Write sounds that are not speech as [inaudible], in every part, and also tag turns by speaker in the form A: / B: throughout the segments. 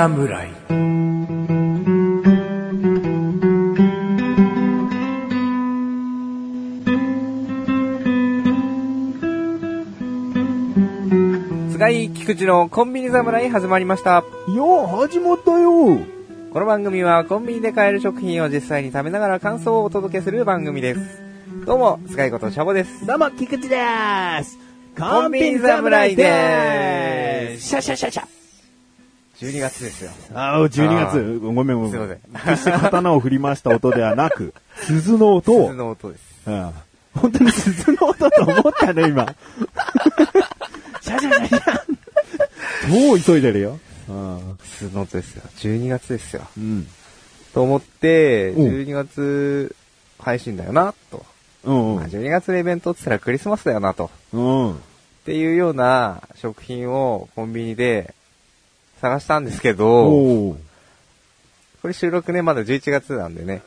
A: 侍
B: 菅井菊池のコンビニ侍始まりました。
C: よ始まったよ
B: この番組はコンビニで買える食品を実際に食べながら感想をお届けする番組です。どうも、菅井ことシャボです。
C: どうも、菊池でーす
B: コンビニ侍でーす
C: シャシャシャシャ
B: 12月ですよ。
C: あー、12月。ごめんごめん。
B: すいません
C: 決して刀を振り回した音ではなく、[laughs] 鈴の音を
B: 鈴。の音です。
C: うん本当に鈴の音と思ったね、今。シャシャシャシャ超急いでるよ。うん
B: 鈴の音ですよ。12月ですよ。
C: うん。
B: と思って、
C: うん
B: 12月配信だよな、と。
C: うん
B: まあ、12月のイベントって言ったらクリスマスだよな、と。
C: うん。うん。
B: っていうような食品をコンビニで探したんですけど、これ収録ね、まだ11月なんでね。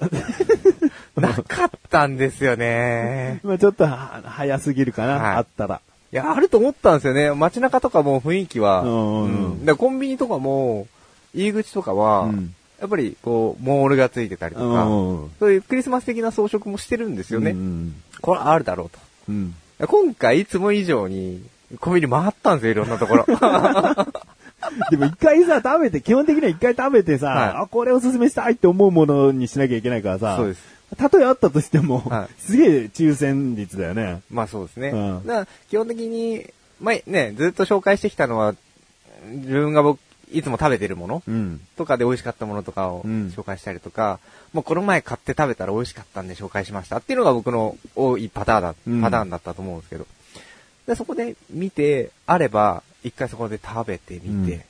B: [laughs] なかったんですよね。
C: まあちょっとは早すぎるかな、
B: はい
C: あったら。
B: いや、あると思ったんですよね。街中とかも雰囲気は。
C: うん
B: でコンビニとかも、入り口とかは、
C: うん
B: やっぱりこう、モールがついてたりとか、
C: うん
B: そういうクリスマス的な装飾もしてるんですよね。
C: うん
B: これはあるだろうと。
C: うん。
B: 今回いつも以上に、コンビニ回ったんですよ、いろんなところ。[laughs] [laughs]
C: でも一回さ、食べて、基本的には一回食べてさ、
B: はい
C: あ、これおすすめしたいって思うものにしなきゃいけないからさ、
B: そうです。
C: たとえあったとしても、
B: はい
C: すげえ抽選率だよね。
B: まあそうですね。
C: うん
B: だから基本的に、まあね、ずっと紹介してきたのは、自分が僕、いつも食べてるもの
C: うん。
B: とかで美味しかったものとかを
C: うん
B: 紹介したりとか、もうこの前買って食べたら美味しかったんで紹介しましたっていうのが僕の多いパターンだ、
C: うん
B: パターンだったと思うんですけど。で、そこで見て、あれば、一回そこで食べてみて、
C: うん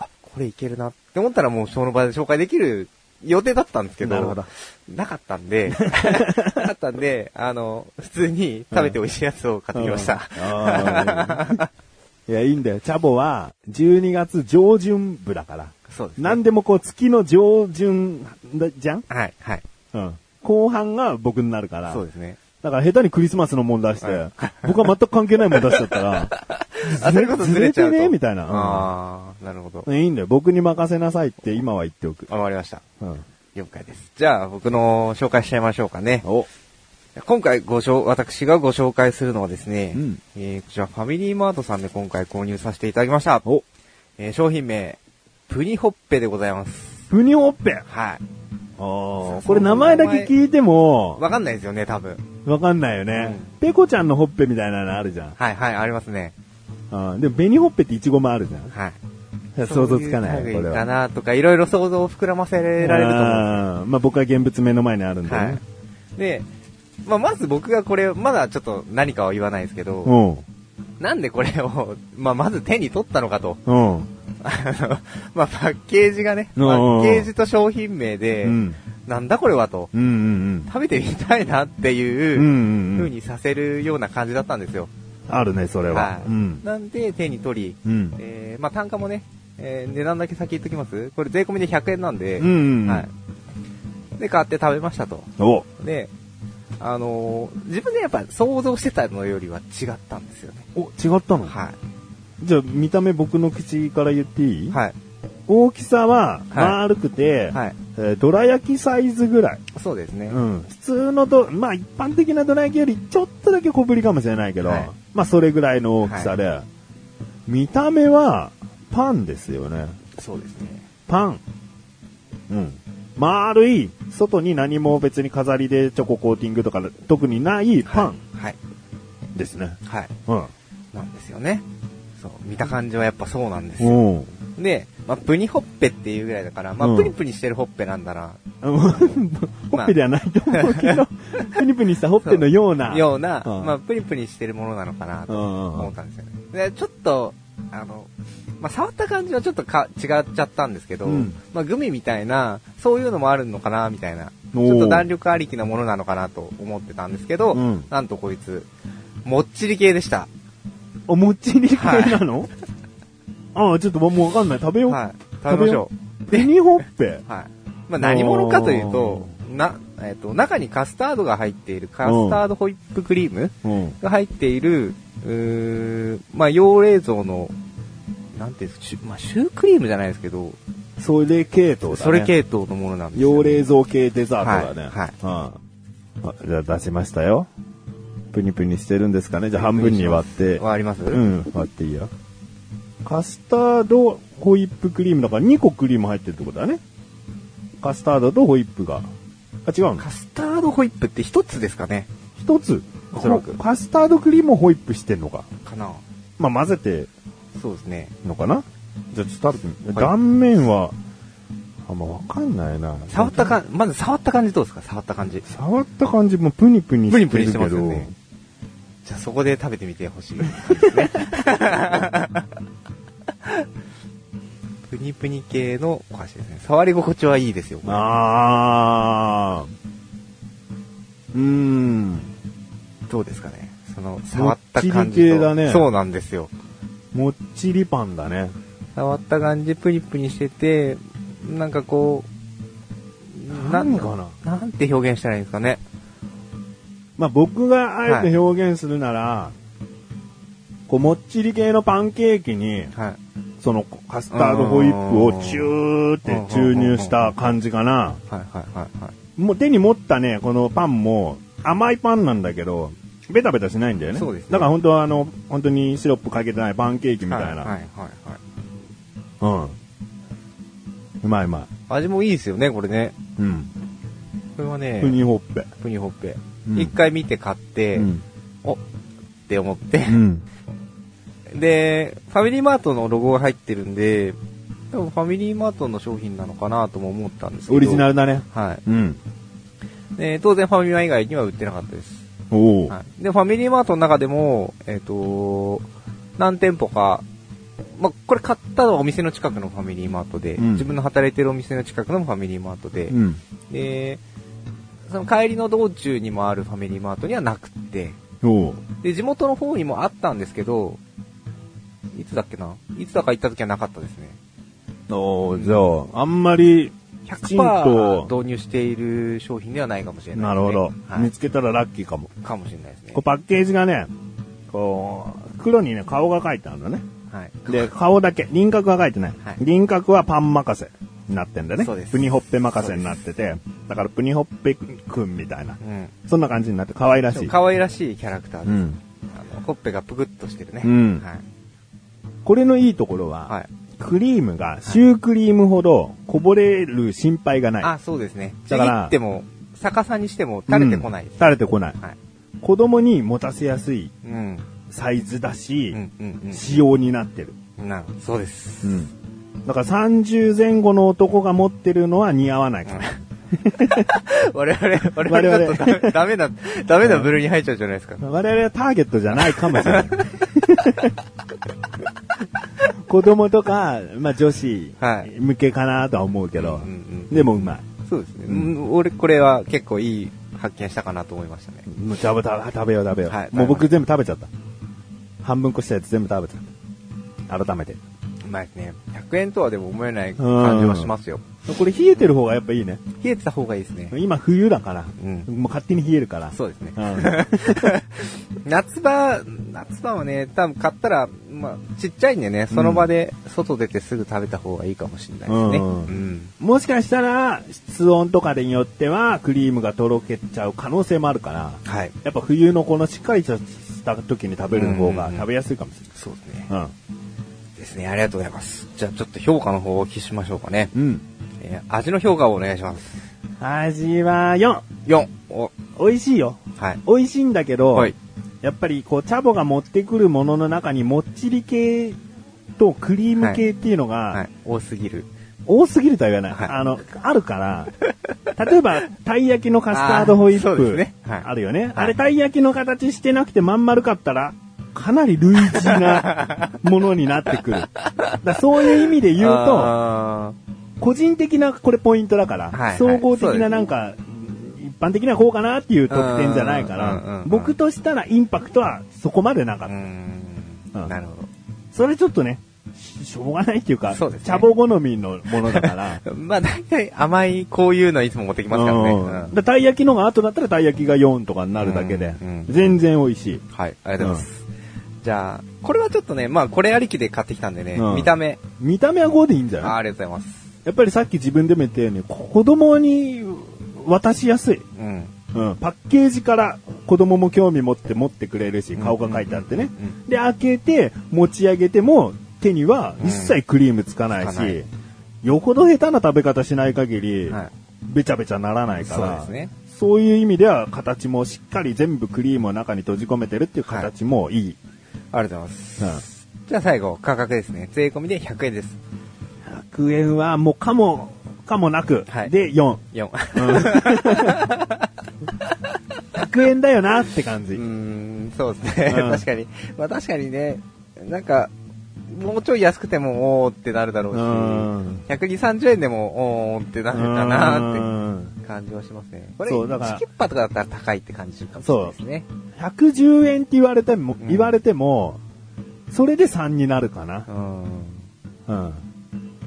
B: あ、これいけるなって思ったらもうその場で紹介できる予定だったんですけど、
C: なるほど
B: なかったんで、[laughs] なかったんで、あの、普通に食べて美味しいやつを買ってきました。
C: いや、いいんだよ。チャボは、12月上旬部だから。
B: そうです、ね。
C: 何でもこう、月の上旬だじゃん？
B: はい、はい。
C: うん。後半が僕になるから。
B: そうですね。
C: だから下手にクリスマスのもん出して、
B: はい
C: 僕は全く関係ないもん出しちゃったら、[laughs]
B: あ、そういうことずれ。
C: ずれてねみたいなうん
B: ああ、なるほど。
C: いいんだよ。僕に任せなさいって今は言っておく。
B: わかりました。
C: うん。
B: 了解です。じゃあ、僕の紹介しちゃいましょうかね。
C: お、
B: 今回ご紹、私がご紹介するのはですね、
C: うん
B: えーこちらファミリーマートさんで今回購入させていただきました。
C: お、
B: えー商品名、プニホッペでございます。
C: プニホッペ。
B: はい。
C: ああ、これ名前だけ聞いても、
B: わかんないですよね、多分。
C: わかんないよね。ペコちゃんのほっぺみたいなのあるじゃん。
B: はい、はい、ありますね。
C: うん。でも、紅ほっぺってイチゴもあるじゃん。
B: はい。
C: 想像つかない、これ
B: そういう類か
C: は。
B: なとか、いろいろ想像を膨らませられると思う
C: まあ僕は現物目の前にあるんで
B: は
C: ね
B: い。。で、まあ、まず僕がこれ、まだちょっと何かは言わないですけど、
C: うん。
B: なんでこれを、[laughs] まあ、まず手に取ったのかと。
C: うん。
B: あの、まあ、パッケージがね、パ
C: うんうんうん
B: ッケージと商品名で、
C: うん。
B: なんだこれはと、
C: うんうん
B: 食べてみたいなって
C: うん。うん
B: いう
C: うんうん。
B: 風にさせるような感じだったんですよ。
C: あるね、それは
B: は。い。
C: うん。
B: なんで手に取り、
C: うん。
B: えー、まあ、単価もね、えー値段だけ先言っときますこれ税込みで100円なんで、
C: うんうんうん。
B: はい。で、買って食べましたと。
C: お
B: で、あのー自分でやっぱ想像してたのよりは違ったんですよね。
C: お、違ったの？
B: は
C: じゃあ、見た目僕の口から言ってい
B: い？
C: い
B: はい。
C: 大きさは
B: はい
C: 丸くて、
B: はい。
C: えーどら焼きサイズぐらい。
B: そうですね。
C: うん。普通のど、まあ一般的などら焼きよりちょっとだけ小ぶりかもしれないけど、
B: はい
C: まあそれぐらいの大きさで、見た目はパンですよね。
B: そうですね。
C: パン。うん。丸い、外に何も別に飾りでチョココーティングとか特にないパン
B: はい。
C: ですね。
B: はい。
C: うん。
B: なんですよね。そう。見た感じはやっぱそうなんですよ。
C: うん。
B: で、まあ、プニホッペっていうぐらいだから、まあ、
C: うん
B: プニプニしてるホッペなんだな、
C: ほっぺではないと思うけど、[laughs] プニプニしたほっぺのような。
B: ような、
C: うん
B: まあ、プニプニしてるものなのかなと
C: うんうんうん
B: 思ったんですよね。で、ちょっと、あの、まあ、触った感じはちょっとか違っちゃったんですけど、
C: うん
B: まあ、グミみたいな、そういうのもあるのかな、みたいな、ちょっと弾力ありきなものなのかなと思ってたんですけど、
C: うん
B: なんとこいつ、もっちり系でした。
C: おもっちり系なの、[laughs] ああ、ちょっともうわかんない。食べよう。
B: はい。食べましょう。
C: ペニホッペ？
B: はい。まあ、何者かというと、な、えっ、と、中にカスタードが入っている、カスタードホイップクリーム
C: うん。
B: が入っている、うーまあ、洋冷蔵の、なんていうんですか、シュまあ、シュークリームじゃないですけど、
C: それ系統だね。
B: それ系統のものなんですよ。
C: 洋冷蔵系デザートだね。
B: はい
C: うんあじゃあ出しましたよ。プニプニしてるんですかね。じゃあ半分に割って。
B: わかります？
C: うん、割っていいよ。カスタードホイップクリームだから2個クリーム入ってるってことだね。カスタードとホイップが。あ、違うの？
B: カスタードホイップって一つですかね
C: 一つ。
B: おそらく
C: カスタードクリームをホイップしてんのか。
B: かな
C: まあ混ぜて
B: そうですね。
C: んのかなじゃあちょっと食べてみ、
B: はい
C: 断面は、あんまわかんないな。
B: 触ったか、まず触った感じどうですか？触った感じ。
C: 触った感じもプニプニしてるけど。
B: プニプニしてますよね。じゃあそこで食べてみてほしいね。[laughs] プニプニ系のお菓子ですね。触り心地はいいですよ。
C: あー。うーん。
B: どうですかね？その、触った感じと。
C: り系だね
B: そうなんですよ。
C: もっちりパンだね。
B: 触った感じ、プニプニしてて、なんかこう、
C: 何かな？
B: なんて表現したらいいんですかね。
C: まあ僕があえて表現するなら、こうもっちり系のパンケーキに、
B: はい。
C: そのカスタードホイップをチューって注入した感じかな。
B: はいはいはいはい。
C: もう手に持ったね、このパンも甘いパンなんだけど、ベタベタしないんだよね。
B: そうですね
C: だから本当はあの、本当にシロップかけてないパンケーキみたいな。
B: はいはいはいはい。
C: うん。うまいうまい。
B: 味もいいですよね、これね。
C: うん。
B: これはね、
C: プニホッペ。
B: プニホッペ。
C: うん
B: 一回見て買って、
C: うん。
B: おって思って
C: う、ん。[laughs]
B: で、ファミリーマートのロゴが入ってるんで、多分ファミリーマートの商品なのかなとも思ったんですけど。
C: オリジナルだね。
B: はい。
C: うん。
B: で当然ファミマ以外には売ってなかったです。はい。で、ファミリーマートの中でも、えっ、と、何店舗か、まあ、これ買ったのはお店の近くのファミリーマートで、
C: うん
B: 自分の働いてるお店の近くのファミリーマートで、
C: うん。
B: で、その帰りの道中にもあるファミリーマートにはなくって。で、地元の方にもあったんですけど、いつだっけな？いつだか行った時はなかったですね。
C: おーじゃあ、あんまり、
B: 100%
C: と、
B: 導入している商品ではないかもしれない
C: なるほど、
B: はい
C: 見つけたらラッキーかも。
B: かもしれないですね
C: こう。パッケージがね、こう、黒にね、顔が描いてあるんだね。
B: はい。
C: で、顔だけ、輪郭が描いてない。
B: はい
C: 輪郭はパン任せになってんだね。
B: そうです
C: プニホッペ任せになってて、だからプニホッペくんみたいな。
B: うん。
C: そんな感じになって可愛らしい。
B: 可愛らしいキャラクターです。
C: うん。
B: あのほっぺがぷくっとしてるね。
C: うん
B: はい。
C: これのいいところは、
B: はい。
C: クリームがシュークリームほどこぼれる心配がない。
B: あ、そうですね。ち
C: だから
B: ぎっても、逆さにしても垂れてこない。
C: うん垂れてこない。
B: はい。
C: 子供に持たせやすい
B: うん。
C: サイズだし、
B: うんうん
C: 仕様になってる。
B: うん。なるほど。そうです。
C: うん。だから30前後の男が持ってるのは似合わないから。[laughs]
B: 我々、我々だとダメダメな、ダメな部類に入っちゃうじゃないですか。
C: 我々はターゲットじゃないかもしれない。[laughs] 子供とか、まあ女子
B: はい
C: 向けかなとは思うけど、
B: うんうんうん
C: でもうまい。
B: そうですね。
C: う
B: うん俺、これは結構いい発見したかなと思いましたね。
C: もう食べた、食べよう食べよう。
B: はい
C: もう僕全部食べちゃった。半分こしたやつ全部食べちゃった。改めて。
B: うまいですね。100円とはでも思えない感じはしますよ。
C: これ冷えてる方がやっぱいいね。
B: 冷えてた方がいいですね。
C: 今冬だから、
B: うん
C: もう勝手に冷えるから。
B: そうですね。
C: うん [laughs]
B: 夏場、夏場はね、多分買ったら、まあ、ちっちゃいんでね、その場で外出てすぐ食べた方がいいかもしれないですね。
C: うん
B: うん
C: もしかしたら、室温とかによっては、クリームがとろけちゃう可能性もあるから、
B: はい。
C: やっぱ冬のこのしっかりとした時に食べる方が食べやすいかもし
B: そうですね。
C: れない。
B: ですね。ありがとうございます。じゃあちょっと評価の方をお聞きしましょうかね。
C: うん。うん。
B: えー味の評価をお願いします。
C: 味は4。
B: 4。お、
C: 美味しいよ。
B: はい。
C: 美味しいんだけど、
B: はい。
C: やっぱりこう、チャボが持ってくるものの中にもっちり系とクリーム系っていうのが、
B: はい。多すぎる。
C: 多すぎるとは言わない。
B: はい
C: あの、あるから、[laughs] 例えば、たい焼きのカスタードホイップ、
B: ねはい
C: あるよね。
B: はい
C: あれ、たい焼きの形してなくてまん丸かったら、かなり類似なものになってくる。[laughs] だそういう意味で言うと、
B: あ
C: 個人的なこれポイントだから、
B: はいはい
C: 総合的ななんか、一般的にはこうかなっていう得点じゃないか
B: うんうんうんうん、
C: ら僕としたらインパクトはそこまでなかった。
B: ー。
C: うんん
B: なるほ
C: それちょっとね、ししょうがないっていうか、
B: そうですね
C: チャボ好みのものだから、
B: ど。[laughs] まあ大体甘いこういうのいつも持ってきますからね。
C: うん
B: うん
C: でたい焼きのが後だったらたい焼きが4とかになるだけで、
B: うんうん
C: 全然美味しい。
B: はい。ありがとうございます。じゃあ、これはちょっとね、まあこれありきで買ってきたんでね、
C: うん
B: 見た目。
C: 見た目は5でいいんじゃ
B: あ
C: ない？
B: ありがとうございます。
C: やっぱりさっき自分でも言ったように、子供に渡しやすい。
B: うん。
C: うん、パッケージから子供も興味持って持ってくれるし、顔が書いてあってね。で、開けて、持ち上げても、手には一切クリームつかないし、
B: つかない
C: よほど下手な食べ方しない限り、
B: はい。
C: べちゃべちゃならないから、
B: そうね。
C: そういう意味では形もしっかり全部クリームを中に閉じ込めてるっていう形もいい。
B: ありがとうございます。
C: うん
B: じゃあ最後、価格ですね。税込みで100円です。
C: 100円はもうかも、かもなく、
B: はい。
C: で4。
B: 4。
C: 100円だよなって感じ。
B: うん、そうですね。
C: うん
B: 確かに。まあ確かにね、なんか、もうちょい。安くても、おーってなるだろうし、
C: うん
B: 120、30円でも、おーってなるかな
C: う
B: って感じはしますね。これ、
C: そうだから
B: チキッパとかだったら高い。って感じするかもしれない。ですね。
C: 110円って言われても、
B: うん
C: 言われても、それで3になるかな。
B: うん。
C: うん。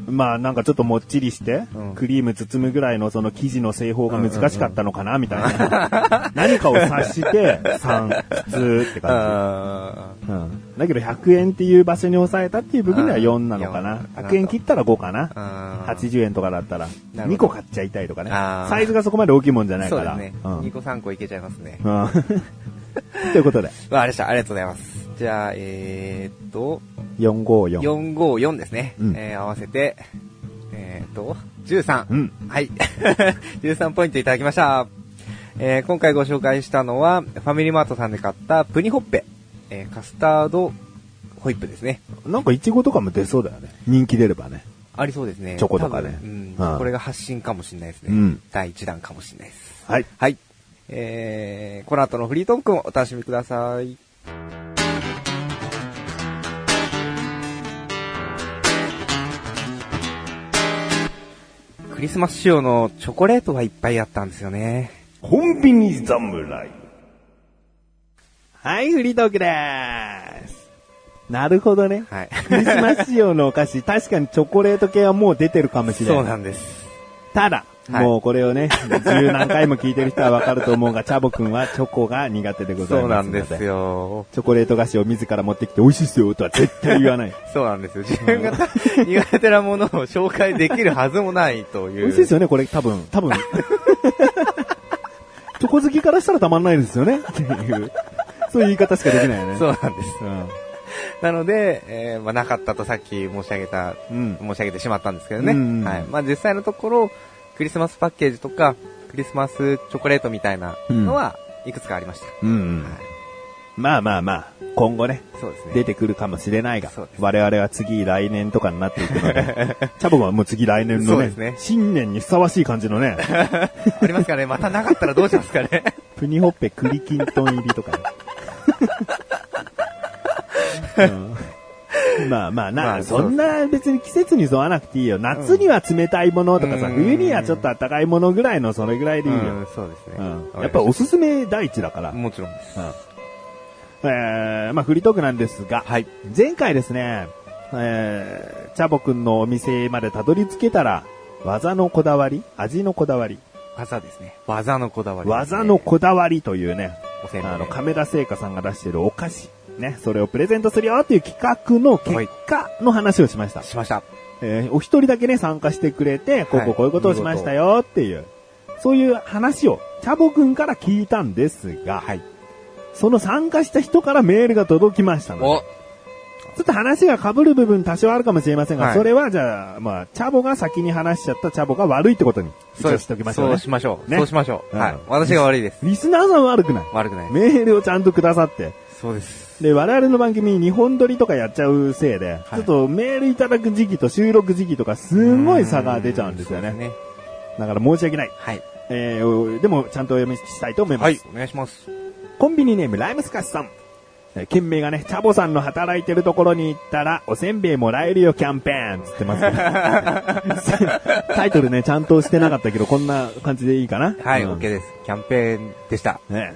C: まあなんかちょっともっちりして、
B: うん
C: クリーム包むぐらいのその生地の製法が難しかったのかな、みたいな。[laughs] 何かを察して3、普通って感
B: あ
C: じ。うん。だけど100円っていう場所に抑えたっていう部分では4なのかな。
B: うん
C: 100円切ったら5かな。
B: あー。
C: 80円とかだったら、
B: なるほど
C: 2個買っちゃいたいとかね。サイズがそこまで大きいもんじゃないから。
B: そうですね。
C: うん
B: 2個3個いけちゃいますね。
C: うん [laughs] ということで、
B: わかりました。ありがとうございます。じゃあ、えーっと、
C: 454。
B: 454ですね。
C: うん
B: えー合わせて、えーっと、13。
C: うん。
B: はい。[laughs] 13ポイントいただきました。えー今回ご紹介したのは、ファミリーマートさんで買ったプニホッペ、えーカスタードホイップですね。
C: なんかイチゴとかも出そうだよね。人気出ればね。
B: ありそうですね。
C: チョコとかね
B: うん
C: うん
B: これが発信かもしれないですね。
C: うん
B: 第1弾かもしれないです。
C: はい。
B: はい。えー、この後のフリートークもお楽しみください。リスマス仕様のチョコレートがいっぱいあったんですよね。
C: コンビニ侍。はい、フリートークでーす。なるほどね。
B: はい。
C: クリスマス仕様のお菓子、確かにチョコレート系はもう出てるかもしれない。
B: そうなんです。
C: ただ、
B: はい
C: もうこれをね、十何回も聞いてる人はわかると思うが、チャボくんはチョコが苦手でございます。
B: そうなんです。よ。
C: チョコレート菓子を自ら持ってきて美味しいっすよとは絶対言わない。[laughs]
B: そうなんですよ。自分が苦手なものを紹介できるはずもないという。
C: 美味しいですよね、これ多分。多分。[laughs] チョコ好きからしたらたまんないですよね。っていう。そういう言い方しかできないよね。
B: そうなんです。
C: うん。
B: なので、えーまあ、なかったとさっき申し上げた、
C: うん
B: 申し上げてしまったんですけどね。
C: うんうん
B: はい。まあ、実際のところ、クリスマスパッケージとか、クリスマスチョコレートみたいなのは、いくつかありました。
C: うんうん。
B: はい。
C: まあまあまあ、今後ね、
B: そうですね。
C: 出てくるかもしれないが
B: そうです、
C: 我々は次来年とかになっていくので、[laughs] チャボはもう次来年のね
B: ね
C: 新年にふさわしい感じのね、
B: ありますかねまたなかったらどうしますかね [laughs]
C: プニホッペ栗きんとん入りとかね。[laughs] うんまあまあな、
B: まあ
C: そんな別に季節に沿わなくていいよ。夏には冷たいものとかさ、
B: うん
C: 冬にはちょっと暖かいものぐらいのそれぐらいでいいよ。
B: うん、そうですね。
C: うんやっぱおすすめ第一だから。
B: もちろんです。
C: うんえー、まあフリートークなんですが、
B: はい。
C: 前回ですね、えー、チャボくんのお店までたどり着けたら、技のこだわり味のこだわり
B: 技ですね。技のこだわりね、
C: 技のこだわりというね、あの、亀田製菓さんが出してるお菓子、ね、それをプレゼントするよっていう企画の結果の話をしました。
B: しました。
C: えーお一人だけね、参加してくれて、こうここういうことをしましたよっていう、そういう話を、チャボくんから聞いたんですが、
B: はい。
C: その参加した人からメールが届きましたので、
B: お
C: ちょっと話が被る部分多少あるかもしれませんが、
B: はい
C: それはじゃあ、まあ、チャボが先に話しちゃったチャボが悪いってことに、一応しておきましょうね
B: そう。しましょう。
C: ね
B: そうしましょう。
C: うん
B: はい。私が悪いです。
C: リスナーさんは悪くない。
B: 悪くない。
C: メールをちゃんとくださって。
B: そうです。
C: で、我々の番組、日本撮りとかやっちゃうせいで、
B: はい
C: ちょっとメールいただく時期と収録時期とか、すごい差が出ちゃうんですよね。
B: ね。
C: だから申し訳ない。
B: はい。
C: えー、でも、ちゃんとお読みしたいと思います。
B: はい。お願いします。
C: コンビニネーム、ライムスカスさん。えー件名がね、チャボさんの働いてるところに行ったら、おせんべいもらえるよキャンペーンつってますけど [laughs] タイトルね、ちゃんとしてなかったけど、こんな感じでいいかな？
B: はい、
C: うん
B: OK です。キャンペーンでした。
C: ね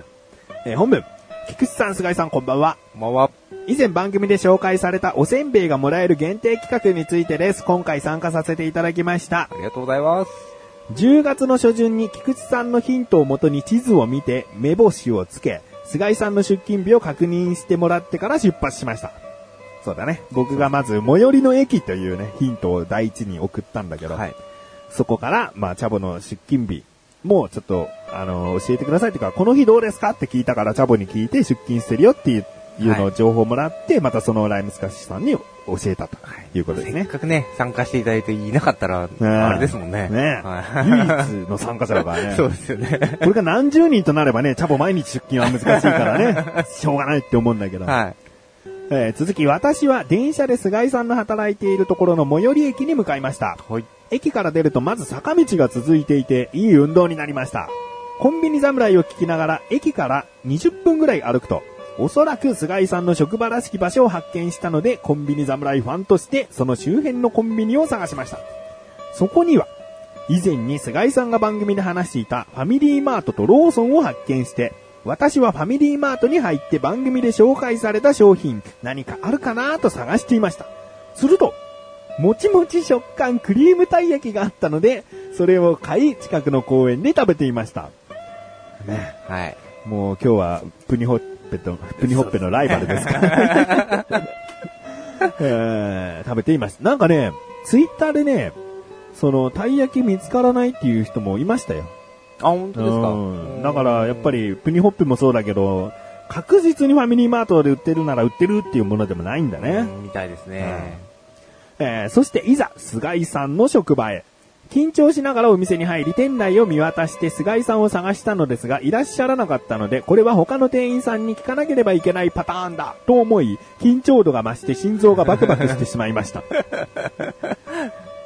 C: えー本文。菊池さん、菅井さん、こんばんは。
B: こんばんは。
C: 以前番組で紹介されたおせんべいがもらえる限定企画についてです。今回参加させていただきました
B: あ。りがとうございます。
C: 10月の初旬に菊池さんのヒントをもとに地図を見て目星をつけ、菅井さんの出勤日を確認してもらってから出発しました。そうだね。僕がまず最寄りの駅というね、ヒントを第一に送ったんだけど、
B: はい。
C: そこから、まあ、チャボの出勤日もちょっと、あの、教えてくださいっていうか、この日どうですかって聞いたから、チャボに聞いて出勤してるよっていういうのを情報もらって、またそのライムスカッシュさんに教えたということですね。
B: せっかくね、参加していただいていなかったら、
C: ね
B: あれですもんね。
C: ね
B: はい
C: 唯一の参加者だからね。[laughs]
B: そうですよね。
C: これが何十人となればね、チャボ毎日出勤は難しいからね、[laughs] しょうがないって思うんだけど。
B: はい。
C: えー続き、私は電車で菅井さんの働いているところの最寄り駅に向かいました。
B: はい。
C: 駅から出るとまず坂道が続いていて、いい運動になりました。コンビニ侍を聞きながら、駅から20分ぐらい歩くと、おそらく菅井さんの職場らしき場所を発見したので、コンビニ侍ファンとして、その周辺のコンビニを探しました。そこには、以前に菅井さんが番組で話していたファミリーマートとローソンを発見して、私はファミリーマートに入って番組で紹介された商品、何かあるかなと探していました。すると、もちもち食感クリームたい焼きがあったので、それを買い、近くの公園で食べていました。ね。
B: はい。
C: もう今日はプニホッペと、プニホッペのライバルですから。[laughs] えー食べていました。なんかね、ツイッターでね、その、たい焼き見つからないっていう人もいましたよ。
B: あ、本当ですか？
C: うんだから、やっぱり、プニホッペもそうだけど、確実にファミリーマートで売ってるなら売ってるっていうものでもないんだね。
B: うんみたいですね。
C: えーそしていざ、菅井さんの職場へ。緊張しながらお店に入り、店内を見渡して菅井さんを探したのですが、いらっしゃらなかったので、これは他の店員さんに聞かなければいけないパターンだ、と思い、緊張度が増して心臓がバクバクしてしまいました。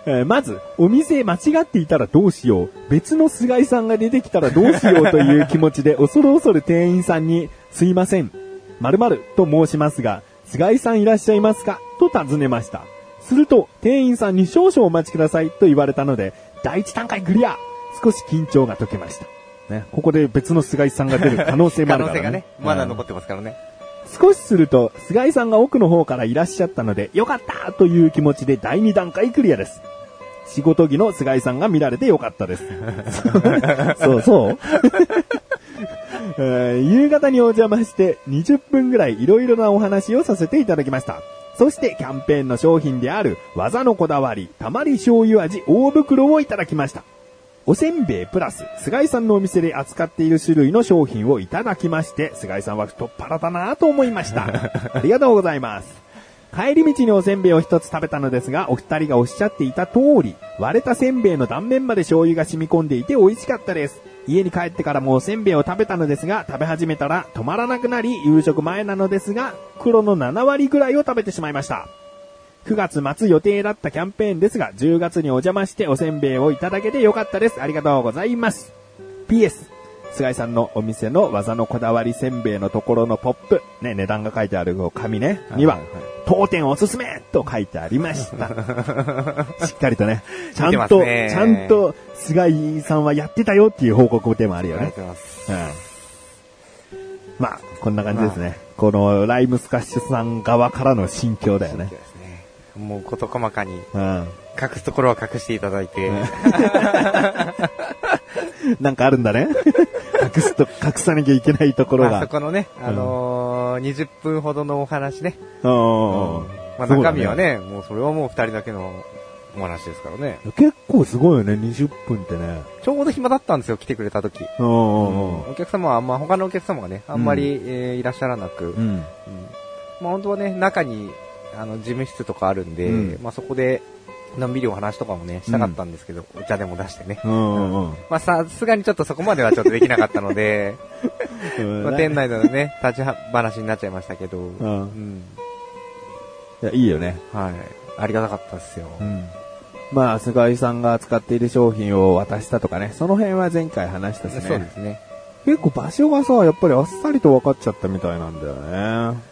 C: えーまず、お店間違っていたらどうしよう。別の菅井さんが出てきたらどうしようという気持ちで恐る恐る店員さんに、すいません。〇〇と申しますが、菅井さんいらっしゃいますか？と尋ねました。すると、店員さんに少々お待ちくださいと言われたので、第一段階クリア少し緊張が解けました。ね、ここで別の菅井さんが出る可能性もあるから、ね。[laughs]
B: 可能性がね、まだ
C: うん
B: 残ってますからね。
C: 少しすると、菅井さんが奥の方からいらっしゃったので、よかったという気持ちで第2段階クリアです。仕事着の菅井さんが見られてよかったです。[laughs] そうそう [laughs] えー夕方にお邪魔して20分ぐらいいろいろなお話をさせていただきました。そしてキャンペーンの商品である技のこだわり、たまり醤油味大袋をいただきました。おせんべいプラス、菅井さんのお店で扱っている種類の商品をいただきまして、菅井さんは太っ腹だなと思いました。[laughs] ありがとうございます。帰り道におせんべいを一つ食べたのですが、お二人がおっしゃっていた通り、割れたせんべいの断面まで醤油が染み込んでいて美味しかったです。家に帰ってからもおせんべいを食べたのですが、食べ始めたら止まらなくなり、夕食前なのですが、黒の7割ぐらいを食べてしまいました。9月末予定だったキャンペーンですが、10月にお邪魔しておせんべいをいただけてよかったです。ありがとうございます。PS、菅井さんのお店の技のこだわりせんべいのところのポップ、ね、値段が書いてある紙ね、には、当店おすすめと書いてありました。[laughs] しっかりとね、ちゃんと、ちゃんと菅井さんはやってたよっていう報告でもあるよね
B: ま
C: あ、こんな感じですね。このライムスカッシュさん側からの心境だよね
B: ね。もう事細かに
C: うん。
B: 隠すところは隠していただいて、[laughs]
C: なんかあるんだね。隠すと、隠さなきゃいけないところ
B: まあそ
C: が。
B: このね、あのー、20分ほどのお話ね。
C: うん
B: まあ中身はね、もうそれはもう二人だけのお話ですからね。
C: 結構すごいよね、20分ってね。
B: ちょうど暇だったんですよ、来てくれた時。
C: うんうんうん
B: お客様は、まあ他のお客様がね、あんまり、えーいらっしゃらなく、
C: うん。
B: うんまあ本当はね、中に、あの、事務室とかあるんで、
C: うん
B: まあそこで、のんびりお話とかもね、したかったんですけど、お茶でも出してね。
C: うんうんうん
B: まあさすがにちょっとそこまではちょっとできなかったので、[laughs]
C: うん。
B: まあ店内でのね、立ち話になっちゃいましたけど、うん
C: いや、いいよね。
B: はい。ありがたかったですよ。
C: うん。まあ、菅井さんが使っている商品を渡したとかね、その辺は前回話したしね。
B: そうですね。
C: 結構場所がさ、やっぱりあっさりと分かっちゃったみたいなんだよね。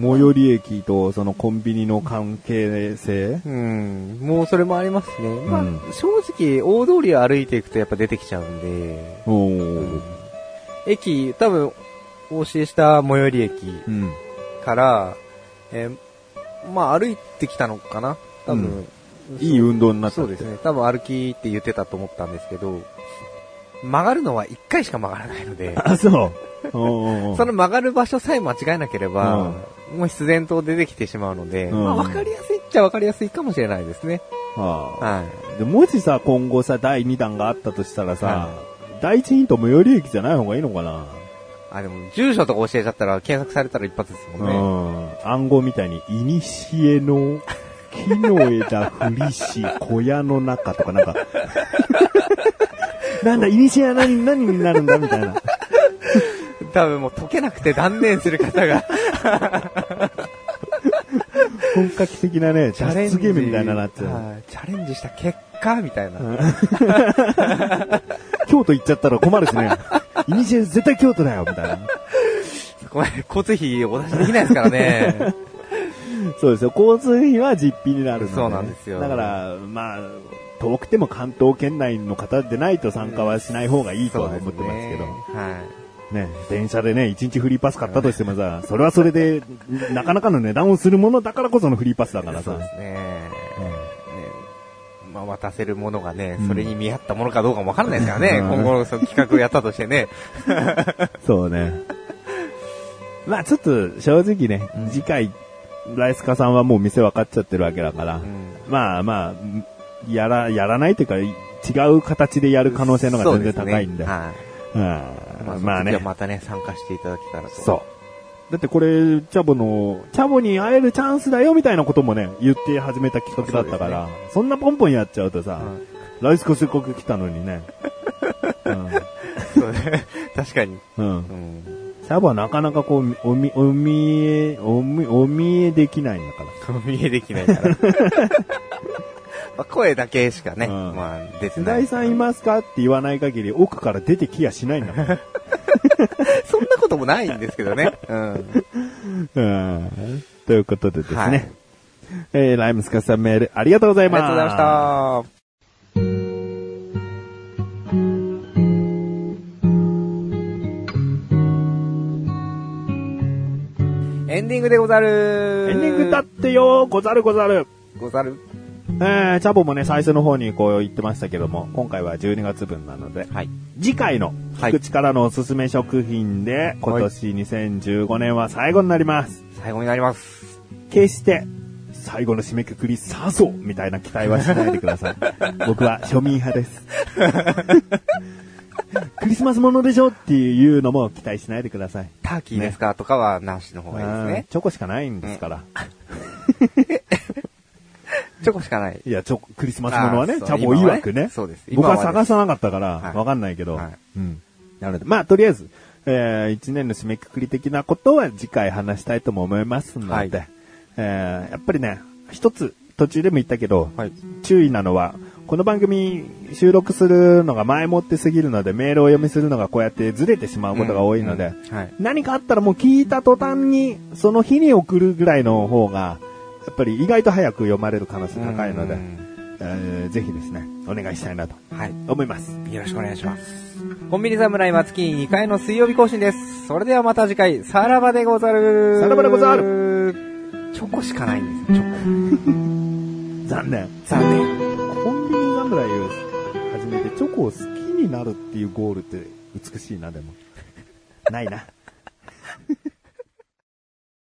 C: 最寄り駅とそのコンビニの関係性？
B: うん。もうそれもありますね。まあ、
C: うん
B: 正直、大通りを歩いていくとやっぱ出てきちゃうんで、
C: お
B: うん
C: ー。
B: 駅、多分、お教えした最寄り駅
C: うん。
B: から、えーまあ歩いてきたのかな？多分、
C: いい運動になった
B: そうですね。多分歩きって言ってたと思ったんですけど、曲がるのは1回しか曲がらないので、
C: あ、そう。[laughs]
B: その曲がる場所さえ間違えなければ、もう必然と出てきてしまうので、
C: うん
B: まあ分かりやすいっちゃわかりやすいかもしれないですね。
C: はあ
B: はい。
C: でもしさ、今後さ、第2弾があったとしたらさ、
B: は
C: 第一ヒント最寄り駅じゃない方がいいのかな？
B: あ、でも、住所とか教えちゃったら検索されたら一発ですもんね。
C: うん。暗号みたいに、いにしえの木の枝降りし小屋の中とかなんか、[laughs] なんだ、いにしえは何、何になるんだみたいな。
B: 多分もう解けなくて断念する方が、
C: 本格的なね、チャレンジゲームみたいななっちゃう。
B: はいチャレンジした結果、みたいな。
C: 京都行っちゃったら困るしね。いにしえ絶対京都だよみたいな。
B: そこまで交通費お出しできないですからね。[laughs]
C: そうですよ。交通費は実費になるので、
B: そうなんですよ
C: だから、まあ、遠くても関東圏内の方でないと参加はしない方がいいとは思ってますけど。
B: ねはい。
C: ね、電車でね、1日フリーパス買ったとしてもさ、それはそれで、なかなかの値段をするものだからこそのフリーパスだからさ。
B: そうですね。
C: うん
B: ねまあ、渡せるものがね、それに見合ったものかどうかもわからないですからね。
C: うん
B: 今後のその企画をやったとしてね。[laughs]
C: そうね。まあちょっと正直ね、
B: うん
C: 次回、ライスカさんはもう店分かっちゃってるわけだから、
B: うん
C: まあまあ、やら、やらないというか、違う形でやる可能性の方が全然高いんで。
B: はい。
C: うん
B: まあ、
C: まあね。
B: またね、参加していただけたらと。
C: そう。だってこれ、チャボの、チャボに会えるチャンスだよみたいなこともね、言って始めた企画だったから、そ,、んなポンポンやっちゃうとさ、
B: うん
C: ライスコせっかく来たのにね。[laughs]
B: そうね。確かに。
C: うん。うん。
B: うん。
C: チャボはなかなかこう、おみ、お見え、おみ、お見えできないんだから。[laughs]
B: お見えできないから。[laughs] まあ、声だけしかね、
C: うん
B: まあ、出て
C: 世
B: ない。
C: 代さんいますかって言わない限り奥から出てきやしないんだもん。[laughs]
B: そんなこともないんですけどね。うん。[laughs]
C: うん。ということでですね。
B: はい
C: えー、ライムスカさんメールありがとうござい
B: あり
C: ます。
B: がとうございました。エンディングでござる
C: エンディングだってよござるござる。
B: ござる
C: えー、チャボもね、最初の方にこう言ってましたけども、今回は12月分なので、
B: はい。
C: 次回の、
B: はい
C: 菊池からのおすすめ食品で、今年2015年は最後になります。
B: 最後になります。
C: 決して、最後の締めくくりさぞみたいな期待はしないでください。[laughs] 僕は庶民派です。[laughs] クリスマスものでしょっていうのも期待しないでください。
B: ターキーですか、とかはなしの方がいいです
C: うん
B: ね。
C: チョコしかないんですから。
B: チョコしかない。
C: いや、チョコ、クリスマスものはね、チャボ曰くね。
B: そうです
C: 僕は探さなかったから、
B: はい
C: わかんないけど。
B: はい
C: うん。なので、まあ、とりあえず、えー、一年の締めくくり的なことは次回話したいとも思いますので、
B: はい
C: えー、やっぱりね、一つ、途中でも言ったけど、
B: はい。
C: 注意なのは、この番組収録するのが前もってすぎるので、メールをお読みするのがこうやってずれてしまうことが多いので。何かあったらもう聞いた途端に、その日に送るぐらいの方が、やっぱり意外と早く読まれる可能性高いので
B: う、ん
C: えーぜひですね、お願いしたいなと
B: はい。
C: 思います。
B: よろしくお願いします。コンビニ侍は月2回の水曜日更新です。それではまた次回、さらばでござる。
C: さらばでござ
B: る。チョコしかないんですよ、チョコ。[laughs]
C: 残念。
B: 残念。
C: コンビニ侍を始めてチョコを好きになるっていうゴールって美しいな、でも。ないな。[laughs]